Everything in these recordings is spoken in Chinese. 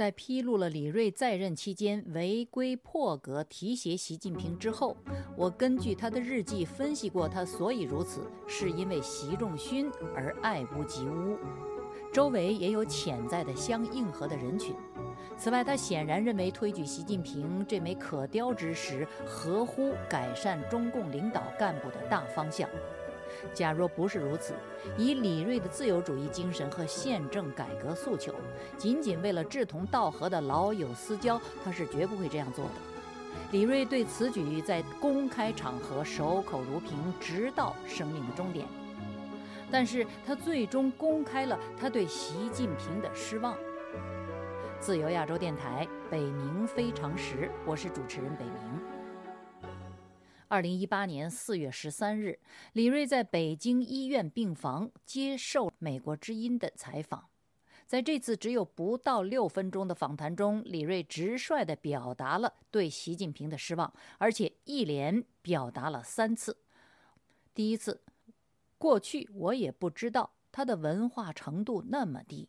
在披露了李锐在任期间违规破格提携习近平之后，我根据他的日记分析过，他所以如此，是因为习仲勋而爱屋及乌，周围也有潜在的相应和的人群。此外，他显然认为推举习近平这枚可雕之石合乎改善中共领导干部的大方向。假若不是如此，以李锐的自由主义精神和宪政改革诉求，仅仅为了志同道合的老友私交，他是绝不会这样做的。李锐对此举在公开场合守口如瓶，直到生命的终点。但是他最终公开了他对习近平的失望。自由亚洲电台北冥非常时，我是主持人北冥。二零一八年四月十三日，李锐在北京医院病房接受美国之音的采访。在这次只有不到六分钟的访谈中，李锐直率地表达了对习近平的失望，而且一连表达了三次。第一次，过去我也不知道他的文化程度那么低；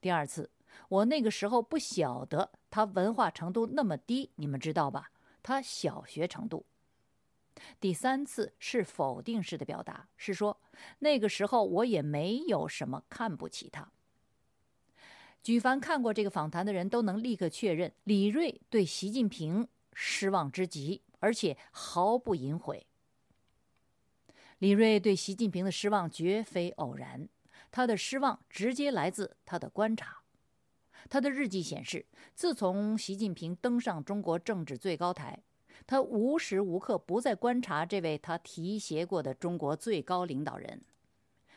第二次，我那个时候不晓得他文化程度那么低，你们知道吧？他小学程度。第三次是否定式的表达，是说那个时候我也没有什么看不起他。举凡看过这个访谈的人都能立刻确认，李锐对习近平失望之极，而且毫不隐晦。李锐对习近平的失望绝非偶然，他的失望直接来自他的观察。他的日记显示，自从习近平登上中国政治最高台。他无时无刻不在观察这位他提携过的中国最高领导人，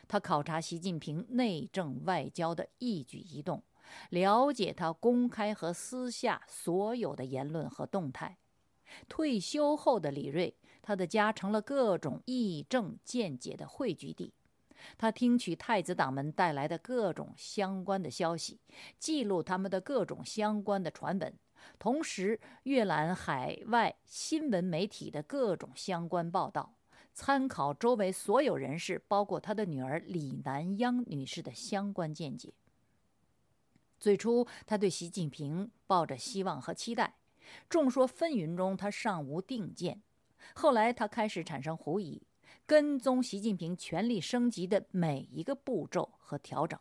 他考察习近平内政外交的一举一动，了解他公开和私下所有的言论和动态。退休后的李锐，他的家成了各种议政见解的汇聚地。他听取太子党们带来的各种相关的消息，记录他们的各种相关的传闻。同时阅览海外新闻媒体的各种相关报道，参考周围所有人士，包括他的女儿李南央女士的相关见解。最初，他对习近平抱着希望和期待，众说纷纭中，他尚无定见。后来，他开始产生狐疑，跟踪习近平权力升级的每一个步骤和调整。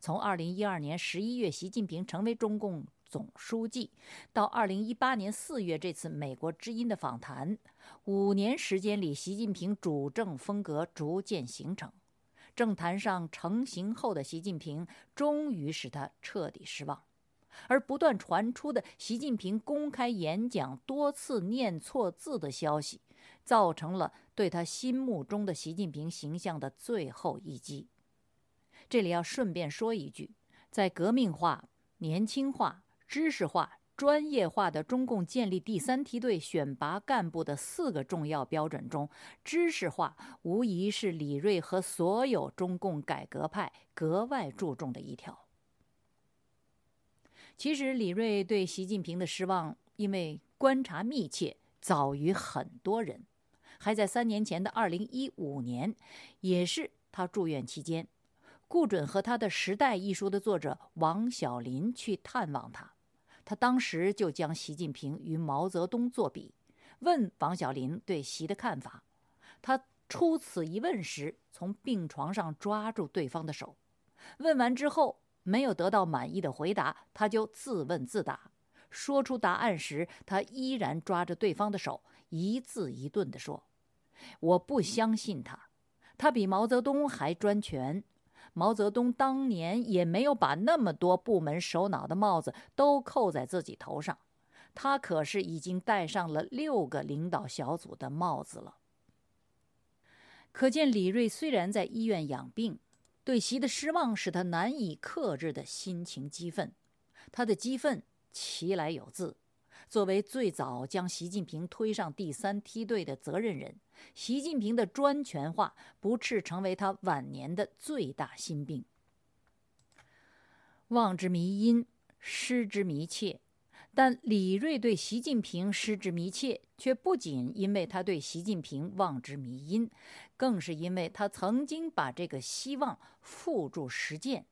从2012年11月，习近平成为中共。总书记到二零一八年四月这次美国之音的访谈，五年时间里，习近平主政风格逐渐形成，政坛上成型后的习近平终于使他彻底失望，而不断传出的习近平公开演讲多次念错字的消息，造成了对他心目中的习近平形象的最后一击。这里要顺便说一句，在革命化、年轻化。知识化、专业化的中共建立第三梯队选拔干部的四个重要标准中，知识化无疑是李锐和所有中共改革派格外注重的一条。其实，李锐对习近平的失望，因为观察密切，早于很多人。还在三年前的二零一五年，也是他住院期间，顾准和他的《时代》一书的作者王小林去探望他。他当时就将习近平与毛泽东作比，问王小林对习的看法。他出此一问时，从病床上抓住对方的手。问完之后，没有得到满意的回答，他就自问自答。说出答案时，他依然抓着对方的手，一字一顿地说：“我不相信他，他比毛泽东还专权。”毛泽东当年也没有把那么多部门首脑的帽子都扣在自己头上，他可是已经戴上了六个领导小组的帽子了。可见李锐虽然在医院养病，对习的失望使他难以克制的心情激愤，他的激愤其来有自。作为最早将习近平推上第三梯队的责任人，习近平的专权化不啻成为他晚年的最大心病。望之弥因，失之弥切。但李锐对习近平失之弥切，却不仅因为他对习近平望之弥因，更是因为他曾经把这个希望付诸实践，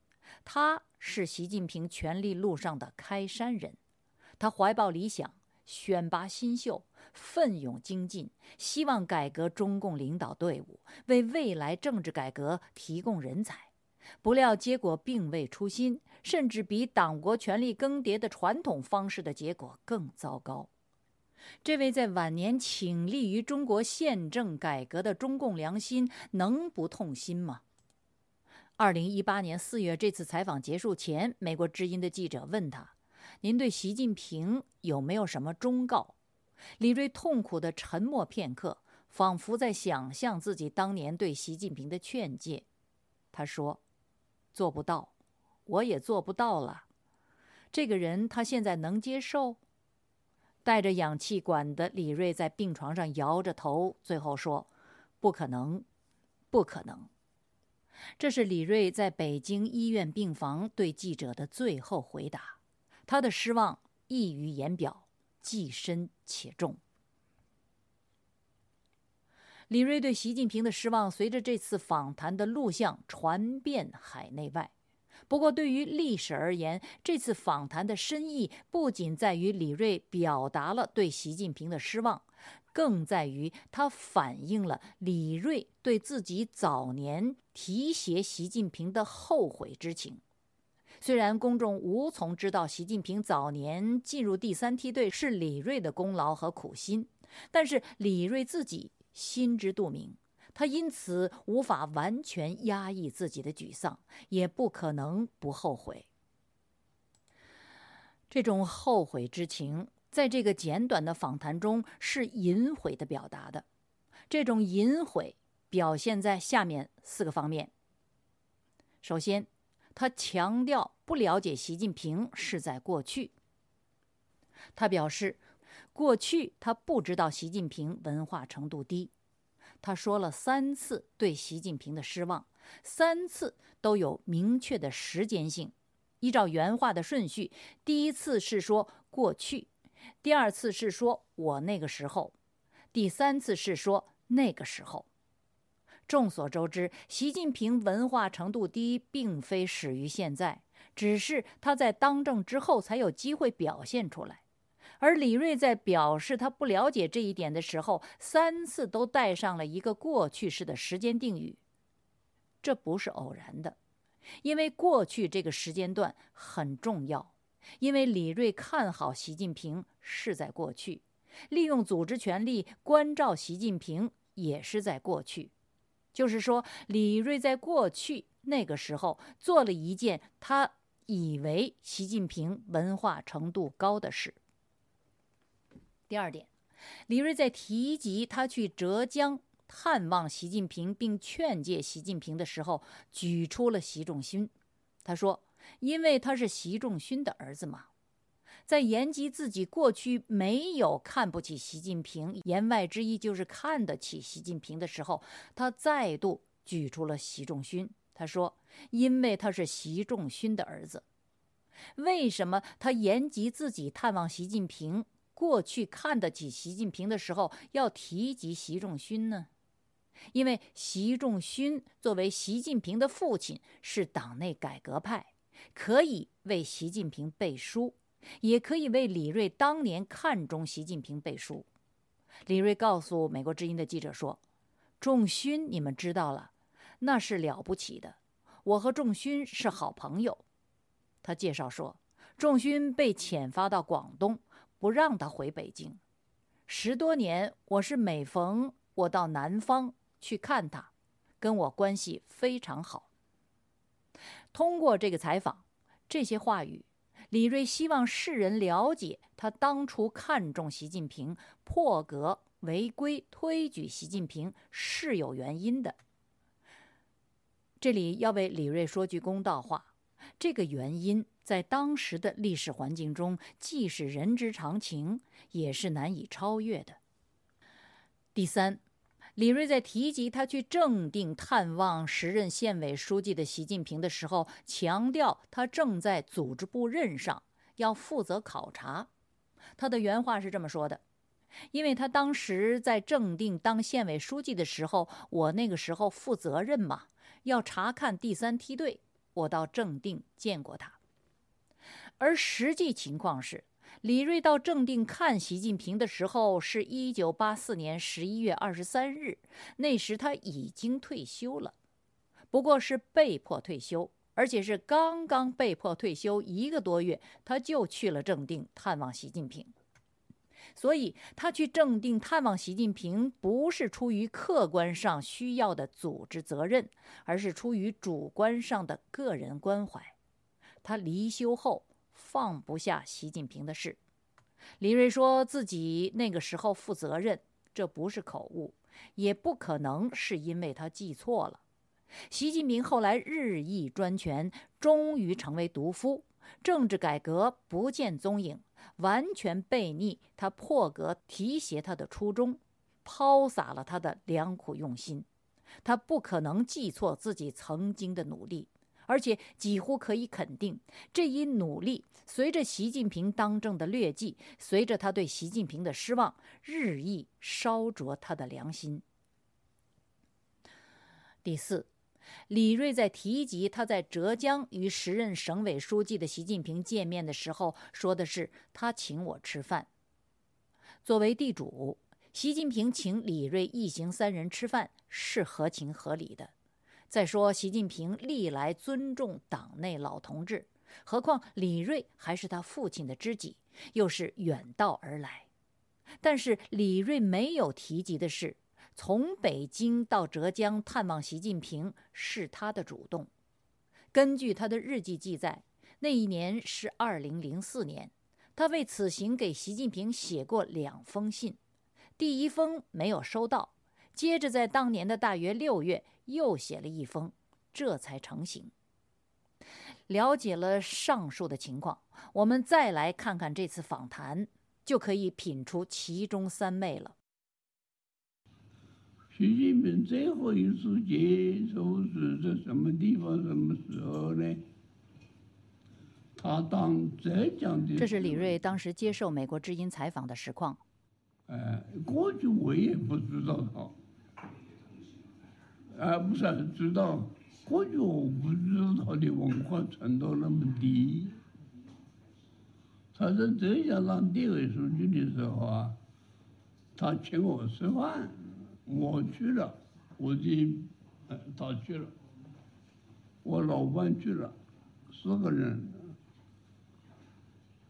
他是习近平权力路上的开山人，他怀抱理想，选拔新秀，奋勇精进，希望改革中共领导队伍，为未来政治改革提供人才。不料结果并未出心，甚至比党国权力更迭的传统方式的结果更糟糕。这位在晚年倾力于中国宪政改革的中共良心，能不痛心吗？二零一八年四月，这次采访结束前，美国之音的记者问他：“您对习近平有没有什么忠告？”李瑞痛苦地沉默片刻，仿佛在想象自己当年对习近平的劝诫。他说：“做不到，我也做不到了。这个人，他现在能接受？”带着氧气管的李瑞在病床上摇着头，最后说：“不可能，不可能。”这是李瑞在北京医院病房对记者的最后回答。他的失望溢于言表，既深且重。李瑞对习近平的失望，随着这次访谈的录像传遍海内外。不过，对于历史而言，这次访谈的深意不仅在于李瑞表达了对习近平的失望，更在于他反映了李瑞对自己早年提携习近平的后悔之情。虽然公众无从知道习近平早年进入第三梯队是李瑞的功劳和苦心，但是李瑞自己心知肚明。他因此无法完全压抑自己的沮丧，也不可能不后悔。这种后悔之情，在这个简短的访谈中是隐晦的表达的。这种隐晦表现在下面四个方面。首先，他强调不了解习近平是在过去。他表示，过去他不知道习近平文化程度低。他说了三次对习近平的失望，三次都有明确的时间性。依照原话的顺序，第一次是说过去，第二次是说我那个时候，第三次是说那个时候。众所周知，习近平文化程度低，并非始于现在，只是他在当政之后才有机会表现出来。而李瑞在表示他不了解这一点的时候，三次都带上了一个过去式的时间定语。这不是偶然的，因为过去这个时间段很重要，因为李瑞看好习近平是在过去，利用组织权力关照习近平也是在过去。就是说，李瑞在过去那个时候做了一件他以为习近平文化程度高的事。第二点，李瑞在提及他去浙江探望习近平并劝诫习近平的时候，举出了习仲勋。他说：“因为他是习仲勋的儿子嘛。”在言及自己过去没有看不起习近平，言外之意就是看得起习近平的时候，他再度举出了习仲勋。他说：“因为他是习仲勋的儿子。”为什么他言及自己探望习近平？过去看得起习近平的时候，要提及习仲勋呢？因为习仲勋作为习近平的父亲，是党内改革派，可以为习近平背书，也可以为李瑞当年看中习近平背书。李瑞告诉美国之音的记者说：“仲勋，你们知道了，那是了不起的。我和仲勋是好朋友。”他介绍说，仲勋被遣发到广东。不让他回北京，十多年，我是每逢我到南方去看他，跟我关系非常好。通过这个采访，这些话语，李瑞希望世人了解他当初看中习近平、破格违规推举习近平是有原因的。这里要为李瑞说句公道话，这个原因。在当时的历史环境中，既是人之常情，也是难以超越的。第三，李瑞在提及他去正定探望时任县委书记的习近平的时候，强调他正在组织部任上，要负责考察。他的原话是这么说的：“因为他当时在正定当县委书记的时候，我那个时候负责任嘛，要查看第三梯队。”我到正定见过他。而实际情况是，李瑞到正定看习近平的时候是一九八四年十一月二十三日，那时他已经退休了，不过是被迫退休，而且是刚刚被迫退休一个多月，他就去了正定探望习近平。所以，他去正定探望习近平，不是出于客观上需要的组织责任，而是出于主观上的个人关怀。他离休后放不下习近平的事。李瑞说自己那个时候负责任，这不是口误，也不可能是因为他记错了。习近平后来日益专权，终于成为毒夫，政治改革不见踪影。完全背逆他破格提携他的初衷，抛洒了他的良苦用心。他不可能记错自己曾经的努力，而且几乎可以肯定，这一努力随着习近平当政的劣迹，随着他对习近平的失望，日益烧灼他的良心。第四。李瑞在提及他在浙江与时任省委书记的习近平见面的时候，说的是他请我吃饭。作为地主，习近平请李瑞一行三人吃饭是合情合理的。再说，习近平历来尊重党内老同志，何况李瑞还是他父亲的知己，又是远道而来。但是李瑞没有提及的是。从北京到浙江探望习近平是他的主动。根据他的日记记载，那一年是二零零四年，他为此行给习近平写过两封信，第一封没有收到，接着在当年的大约六月又写了一封，这才成型。了解了上述的情况，我们再来看看这次访谈，就可以品出其中三昧了。习近平最后一次接受是在什么地方、什么时候呢？他当浙江的。这是李锐当时接受美国之音采访的实况。哎，过去我也不知道他，啊，不是知道，过去我不知道他的文化程度那么低。他在浙江当地委书记的时候啊，他请我吃饭。我去了，我就，他去了，我老伴去了，四个人，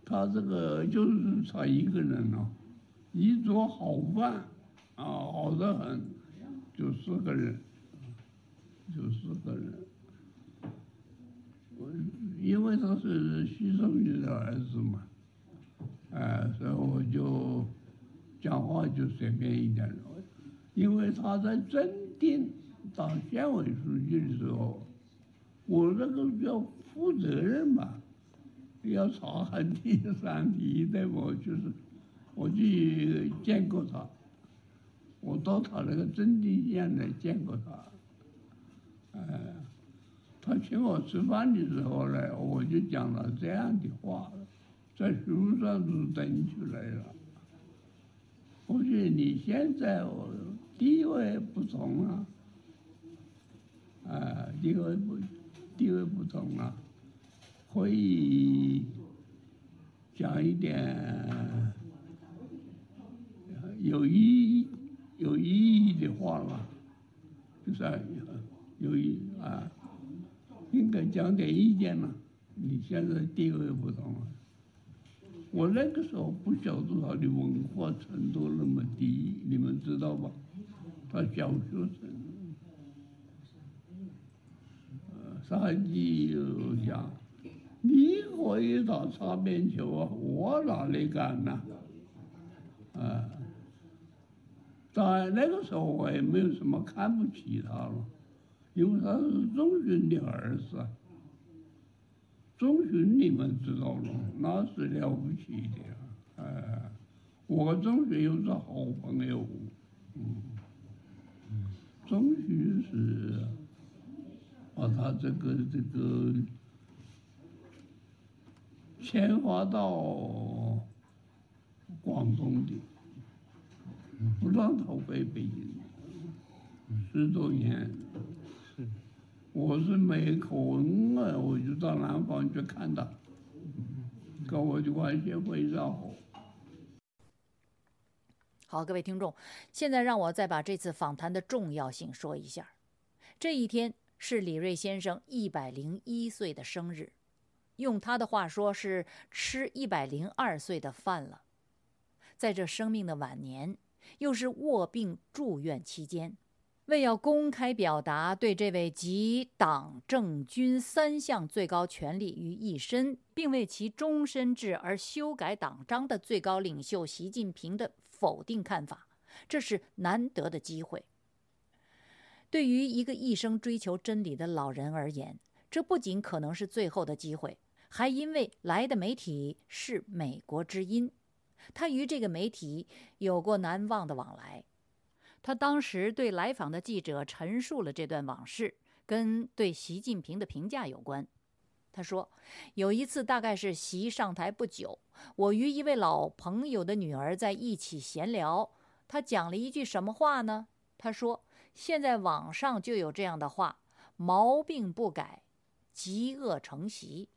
他这个就是他一个人了，一桌好饭，啊，好的很，就四个人，就四个人，我因为他是徐胜宇的儿子嘛，哎，所以我就讲话就随便一点了。因为他在正定当县委书记的时候，我那个叫负责任嘛，要查很地三地的嘛，就是我去见过他，我到他那个正定县来见过他，哎，他请我吃饭的时候呢，我就讲了这样的话，在书上都登出来了，我说你现在。地位不同啊，啊，地位不，地位不同啊，可以讲一点有意义、有意义的话了，就是有意啊，应该讲点意见嘛。你现在地位不同啊。我那个时候不晓得他的文化程度那么低，你们知道吧？他小学生，呃，上级又讲，你可以打擦边球啊，我哪里敢呐？啊，当然那个时候我也没有什么看不起他了，因为他是中军的儿子，中军你们知道了，那是了不起的，哎，我中军又是好朋友，嗯。终于是把他这个这个迁发到广东的，不让他回北京，十多年。我是没空啊，我就到南方去看他，跟我的关系非常好。好，各位听众，现在让我再把这次访谈的重要性说一下。这一天是李瑞先生一百零一岁的生日，用他的话说是吃一百零二岁的饭了。在这生命的晚年，又是卧病住院期间，为要公开表达对这位集党政军三项最高权力于一身，并为其终身制而修改党章的最高领袖习近平的。否定看法，这是难得的机会。对于一个一生追求真理的老人而言，这不仅可能是最后的机会，还因为来的媒体是美国之音，他与这个媒体有过难忘的往来。他当时对来访的记者陈述了这段往事，跟对习近平的评价有关。他说：“有一次，大概是习上台不久，我与一位老朋友的女儿在一起闲聊。他讲了一句什么话呢？他说：‘现在网上就有这样的话，毛病不改，极恶成习，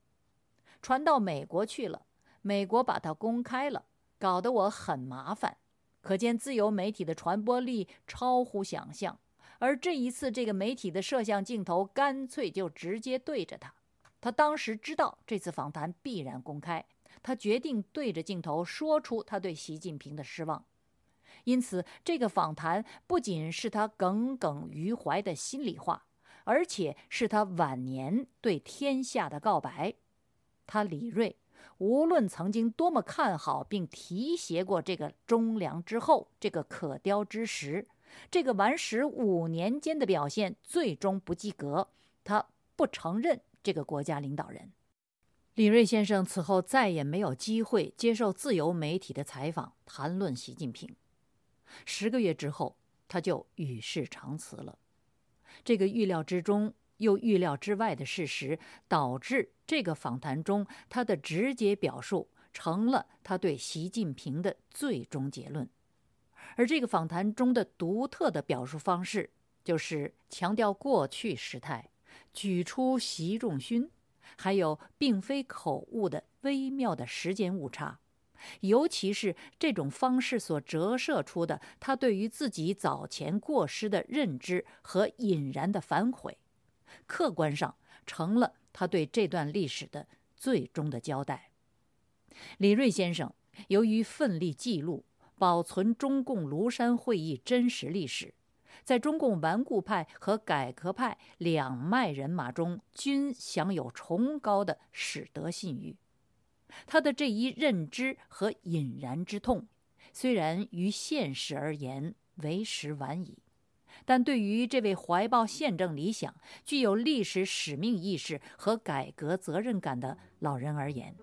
传到美国去了。美国把它公开了，搞得我很麻烦。可见自由媒体的传播力超乎想象。而这一次，这个媒体的摄像镜头干脆就直接对着他。”他当时知道这次访谈必然公开，他决定对着镜头说出他对习近平的失望。因此，这个访谈不仅是他耿耿于怀的心里话，而且是他晚年对天下的告白。他李瑞，无论曾经多么看好并提携过这个忠良之后，这个可雕之石，这个完石五年间的表现最终不及格，他不承认。这个国家领导人李瑞先生此后再也没有机会接受自由媒体的采访，谈论习近平。十个月之后，他就与世长辞了。这个预料之中又预料之外的事实，导致这个访谈中他的直接表述成了他对习近平的最终结论。而这个访谈中的独特的表述方式，就是强调过去时态。举出习仲勋，还有并非口误的微妙的时间误差，尤其是这种方式所折射出的他对于自己早前过失的认知和隐然的反悔，客观上成了他对这段历史的最终的交代。李瑞先生由于奋力记录、保存中共庐山会议真实历史。在中共顽固派和改革派两脉人马中，均享有崇高的史德信誉。他的这一认知和引燃之痛，虽然于现实而言为时晚矣，但对于这位怀抱宪政理想、具有历史使命意识和改革责任感的老人而言，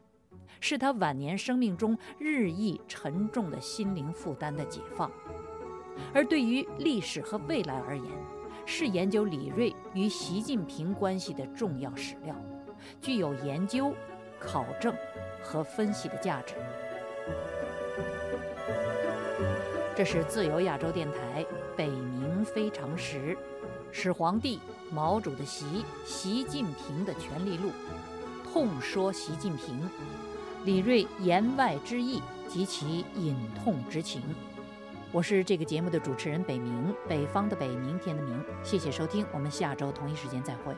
是他晚年生命中日益沉重的心灵负担的解放。而对于历史和未来而言，是研究李瑞与习近平关系的重要史料，具有研究、考证和分析的价值。这是自由亚洲电台北冥非常时，始皇帝毛主的习，习近平的权力录，痛说习近平，李瑞言外之意及其隐痛之情。我是这个节目的主持人北冥，北方的北，明天的明。谢谢收听，我们下周同一时间再会。